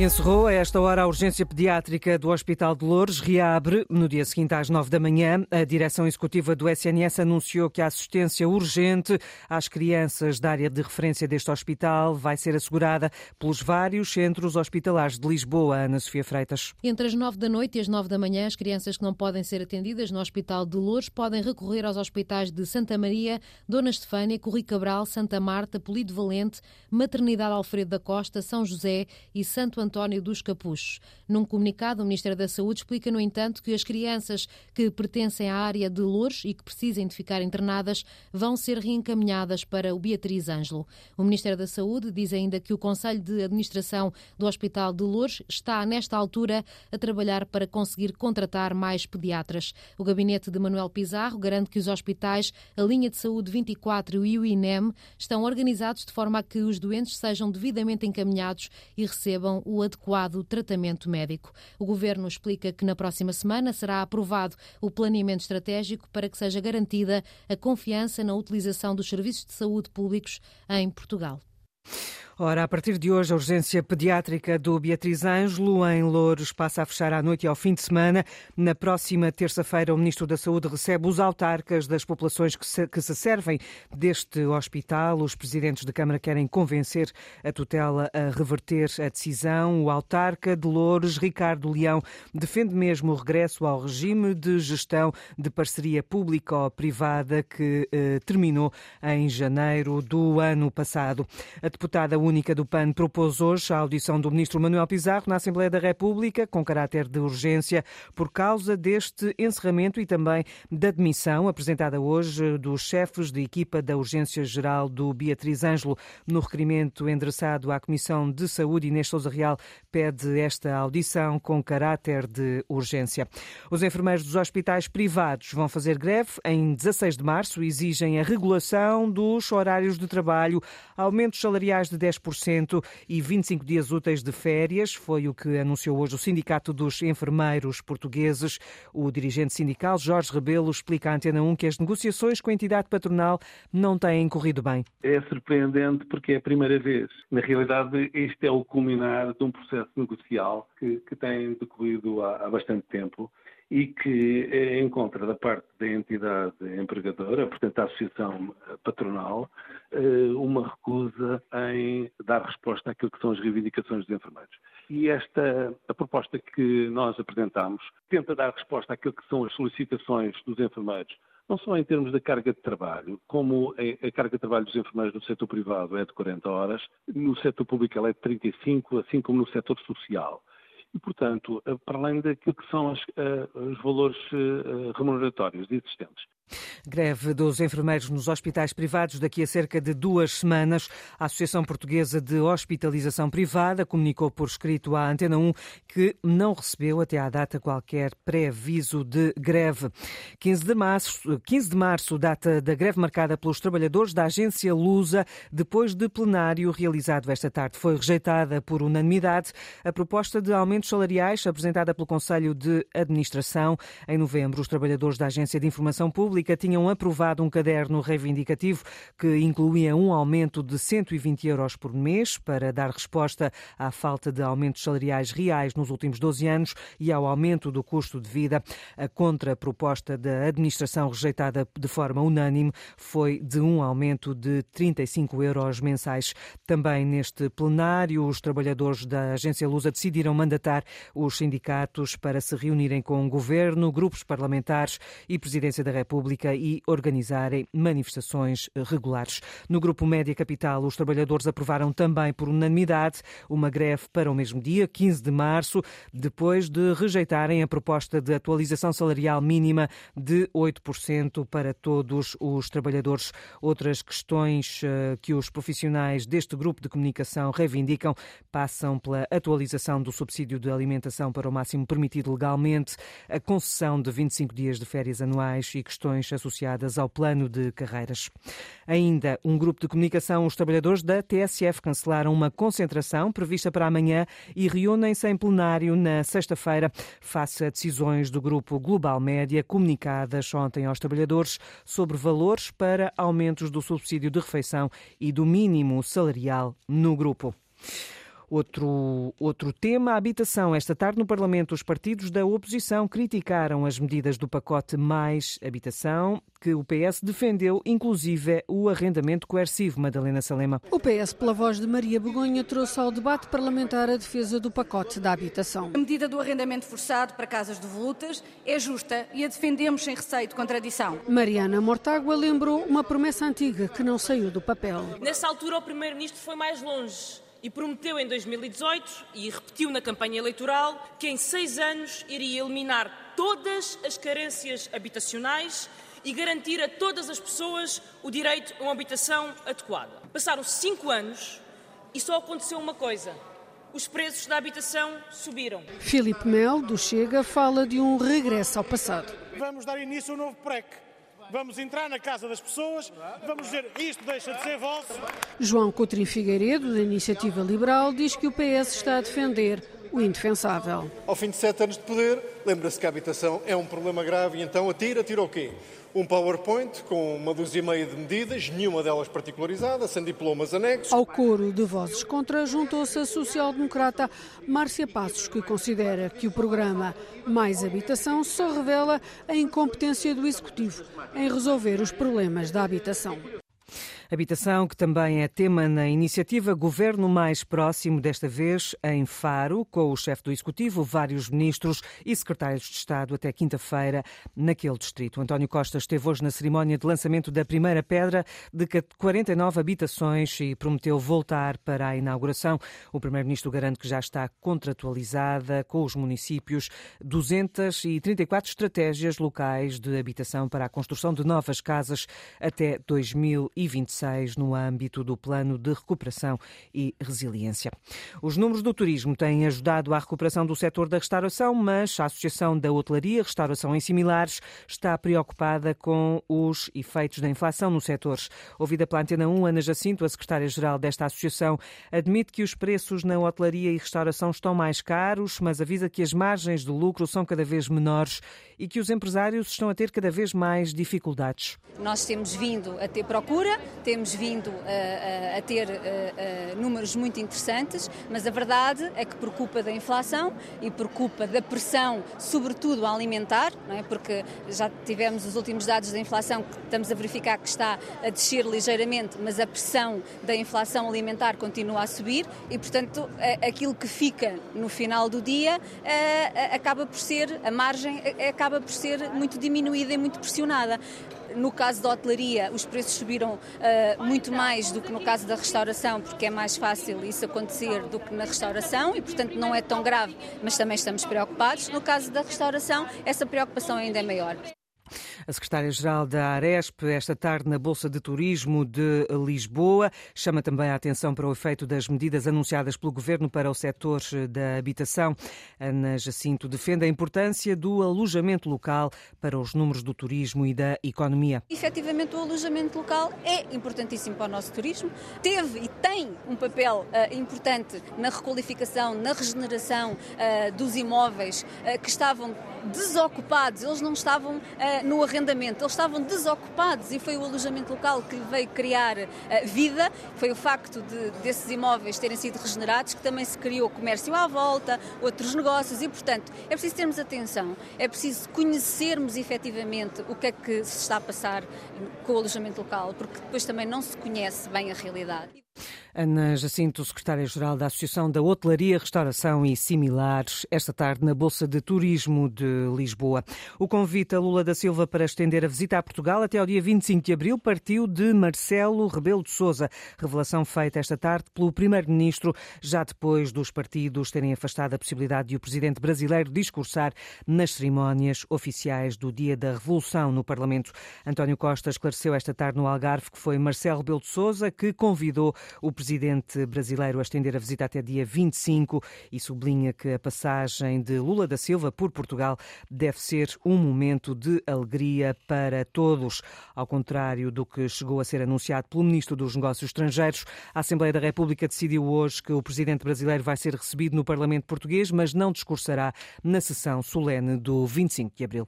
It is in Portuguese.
Encerrou a esta hora a urgência pediátrica do Hospital de Lourdes. Reabre no dia seguinte às nove da manhã. A direção executiva do SNS anunciou que a assistência urgente às crianças da área de referência deste hospital vai ser assegurada pelos vários centros hospitalares de Lisboa. Ana Sofia Freitas. Entre as nove da noite e as nove da manhã, as crianças que não podem ser atendidas no Hospital de Lourdes podem recorrer aos hospitais de Santa Maria, Dona Estefânia, Corri Cabral, Santa Marta, Polido Valente, Maternidade Alfredo da Costa, São José e Santo Antônio António dos Capuchos. Num comunicado, o Ministério da Saúde explica, no entanto, que as crianças que pertencem à área de Louros e que precisem de ficar internadas vão ser reencaminhadas para o Beatriz Ângelo. O Ministério da Saúde diz ainda que o Conselho de Administração do Hospital de Louros está, nesta altura, a trabalhar para conseguir contratar mais pediatras. O gabinete de Manuel Pizarro garante que os hospitais, a linha de saúde 24 e o INEM estão organizados de forma a que os doentes sejam devidamente encaminhados e recebam o adequado tratamento médico. O Governo explica que na próxima semana será aprovado o planeamento estratégico para que seja garantida a confiança na utilização dos serviços de saúde públicos em Portugal. Ora, a partir de hoje, a urgência pediátrica do Beatriz Ângelo, em Louros, passa a fechar à noite e ao fim de semana. Na próxima terça-feira, o Ministro da Saúde recebe os autarcas das populações que se, que se servem deste hospital. Os presidentes de Câmara querem convencer a tutela a reverter a decisão. O autarca de Louros, Ricardo Leão, defende mesmo o regresso ao regime de gestão de parceria público-privada que eh, terminou em janeiro do ano passado. A deputada única do PAN propôs hoje a audição do ministro Manuel Pizarro na Assembleia da República, com caráter de urgência, por causa deste encerramento e também da demissão apresentada hoje dos chefes de equipa da Urgência Geral do Beatriz Ângelo. No requerimento endereçado à Comissão de Saúde, Inês Sousa Real pede esta audição com caráter de urgência. Os enfermeiros dos hospitais privados vão fazer greve em 16 de março, exigem a regulação dos horários de trabalho, aumentos salariais de 10 10% e 25 dias úteis de férias. Foi o que anunciou hoje o Sindicato dos Enfermeiros Portugueses. O dirigente sindical, Jorge Rebelo, explica à Antena 1 que as negociações com a entidade patronal não têm corrido bem. É surpreendente porque é a primeira vez. Na realidade, este é o culminar de um processo negocial que, que tem decorrido há, há bastante tempo e que eh, encontra da parte da entidade empregadora, portanto a associação eh, patronal, eh, uma recusa em dar resposta àquilo que são as reivindicações dos enfermeiros. E esta a proposta que nós apresentamos tenta dar resposta àquilo que são as solicitações dos enfermeiros, não só em termos da carga de trabalho, como a carga de trabalho dos enfermeiros no setor privado é de 40 horas, no setor público ela é de 35, assim como no setor social e, portanto, eh, para além daquilo que são as, eh, os valores eh, remuneratórios existentes. Greve dos enfermeiros nos hospitais privados daqui a cerca de duas semanas. A Associação Portuguesa de Hospitalização Privada comunicou por escrito à Antena 1 que não recebeu até à data qualquer pré-aviso de greve. 15 de março, 15 de março, data da greve marcada pelos trabalhadores da agência Lusa, depois de plenário realizado esta tarde. Foi rejeitada por unanimidade a proposta de aumentos salariais apresentada pelo Conselho de Administração. Em novembro, os trabalhadores da Agência de Informação Pública Tinham aprovado um caderno reivindicativo que incluía um aumento de 120 euros por mês para dar resposta à falta de aumentos salariais reais nos últimos 12 anos e ao aumento do custo de vida. A contraproposta da administração rejeitada de forma unânime foi de um aumento de 35 euros mensais. Também neste plenário, os trabalhadores da agência Lusa decidiram mandatar os sindicatos para se reunirem com o governo, grupos parlamentares e presidência da República Pública e organizarem manifestações regulares. No Grupo Média Capital, os trabalhadores aprovaram também por unanimidade uma greve para o mesmo dia, 15 de março, depois de rejeitarem a proposta de atualização salarial mínima de 8% para todos os trabalhadores. Outras questões eh, que os profissionais deste grupo de comunicação reivindicam passam pela atualização do subsídio de alimentação para o máximo permitido legalmente, a concessão de 25 dias de férias anuais e questões questões associadas ao plano de carreiras. Ainda, um grupo de comunicação, os trabalhadores da TSF cancelaram uma concentração prevista para amanhã e reúnem-se em plenário na sexta-feira, face a decisões do grupo Global Média comunicadas ontem aos trabalhadores sobre valores para aumentos do subsídio de refeição e do mínimo salarial no grupo. Outro, outro tema, a habitação. Esta tarde no Parlamento, os partidos da oposição criticaram as medidas do pacote Mais Habitação, que o PS defendeu, inclusive o arrendamento coercivo. Madalena Salema. O PS, pela voz de Maria Begonha, trouxe ao debate parlamentar a defesa do pacote da habitação. A medida do arrendamento forçado para casas devolutas é justa e a defendemos sem receio de contradição. Mariana Mortágua lembrou uma promessa antiga que não saiu do papel. Nessa altura, o Primeiro-Ministro foi mais longe e prometeu em 2018 e repetiu na campanha eleitoral que em seis anos iria eliminar todas as carências habitacionais e garantir a todas as pessoas o direito a uma habitação adequada. Passaram cinco anos e só aconteceu uma coisa. Os preços da habitação subiram. Filipe Mel, do Chega, fala de um regresso ao passado. Vamos dar início a um novo PREC vamos entrar na casa das pessoas, vamos dizer isto deixa de ser vosso. João Coutrinho Figueiredo, da Iniciativa Liberal, diz que o PS está a defender o indefensável. Ao fim de sete anos de poder, lembra-se que a habitação é um problema grave e então atira, atira o quê? um PowerPoint com uma dúzia e meia de medidas, nenhuma delas particularizada, sem diplomas anexos. Ao coro de vozes contra juntou-se a social-democrata Márcia Passos, que considera que o programa Mais Habitação só revela a incompetência do Executivo em resolver os problemas da habitação. Habitação, que também é tema na iniciativa Governo Mais Próximo, desta vez em Faro, com o chefe do Executivo, vários ministros e secretários de Estado até quinta-feira naquele distrito. António Costa esteve hoje na cerimónia de lançamento da primeira pedra de 49 habitações e prometeu voltar para a inauguração. O primeiro-ministro garante que já está contratualizada com os municípios 234 estratégias locais de habitação para a construção de novas casas até 2026 no âmbito do Plano de Recuperação e Resiliência. Os números do turismo têm ajudado à recuperação do setor da restauração, mas a Associação da Hotelaria, Restauração e Similares está preocupada com os efeitos da inflação no setor. Ouvida pela Antena 1, Ana Jacinto, a secretária-geral desta associação, admite que os preços na hotelaria e restauração estão mais caros, mas avisa que as margens de lucro são cada vez menores e que os empresários estão a ter cada vez mais dificuldades. Nós temos vindo a ter procura, temos vindo a, a, a ter a, números muito interessantes, mas a verdade é que por culpa da inflação e por culpa da pressão, sobretudo alimentar, não é? porque já tivemos os últimos dados da inflação que estamos a verificar que está a descer ligeiramente, mas a pressão da inflação alimentar continua a subir e, portanto, aquilo que fica no final do dia acaba por ser, a margem acaba por ser muito diminuída e muito pressionada. No caso da hotelaria, os preços subiram uh, muito mais do que no caso da restauração, porque é mais fácil isso acontecer do que na restauração e, portanto, não é tão grave, mas também estamos preocupados. No caso da restauração, essa preocupação ainda é maior. A secretária-geral da Aresp, esta tarde na Bolsa de Turismo de Lisboa, chama também a atenção para o efeito das medidas anunciadas pelo governo para o setor da habitação. Ana Jacinto defende a importância do alojamento local para os números do turismo e da economia. Efetivamente, o alojamento local é importantíssimo para o nosso turismo. Teve e tem um papel uh, importante na requalificação, na regeneração uh, dos imóveis uh, que estavam desocupados, eles não estavam no arrendamento, eles estavam desocupados e foi o alojamento local que veio criar uh, vida, foi o facto de, desses imóveis terem sido regenerados que também se criou comércio à volta, outros negócios e, portanto, é preciso termos atenção, é preciso conhecermos efetivamente o que é que se está a passar com o alojamento local, porque depois também não se conhece bem a realidade. Ana Jacinto, secretária-geral da Associação da Hotelaria, Restauração e Similares, esta tarde na Bolsa de Turismo de Lisboa. O convite a Lula da Silva para estender a visita a Portugal até ao dia 25 de abril partiu de Marcelo Rebelo de Sousa. Revelação feita esta tarde pelo primeiro-ministro, já depois dos partidos terem afastado a possibilidade de o presidente brasileiro discursar nas cerimónias oficiais do Dia da Revolução no Parlamento. António Costa esclareceu esta tarde no Algarve que foi Marcelo Rebelo de Sousa que convidou o presidente brasileiro a estender a visita até dia 25 e sublinha que a passagem de Lula da Silva por Portugal deve ser um momento de alegria para todos. Ao contrário do que chegou a ser anunciado pelo ministro dos Negócios Estrangeiros, a Assembleia da República decidiu hoje que o presidente brasileiro vai ser recebido no Parlamento português, mas não discursará na sessão solene do 25 de abril.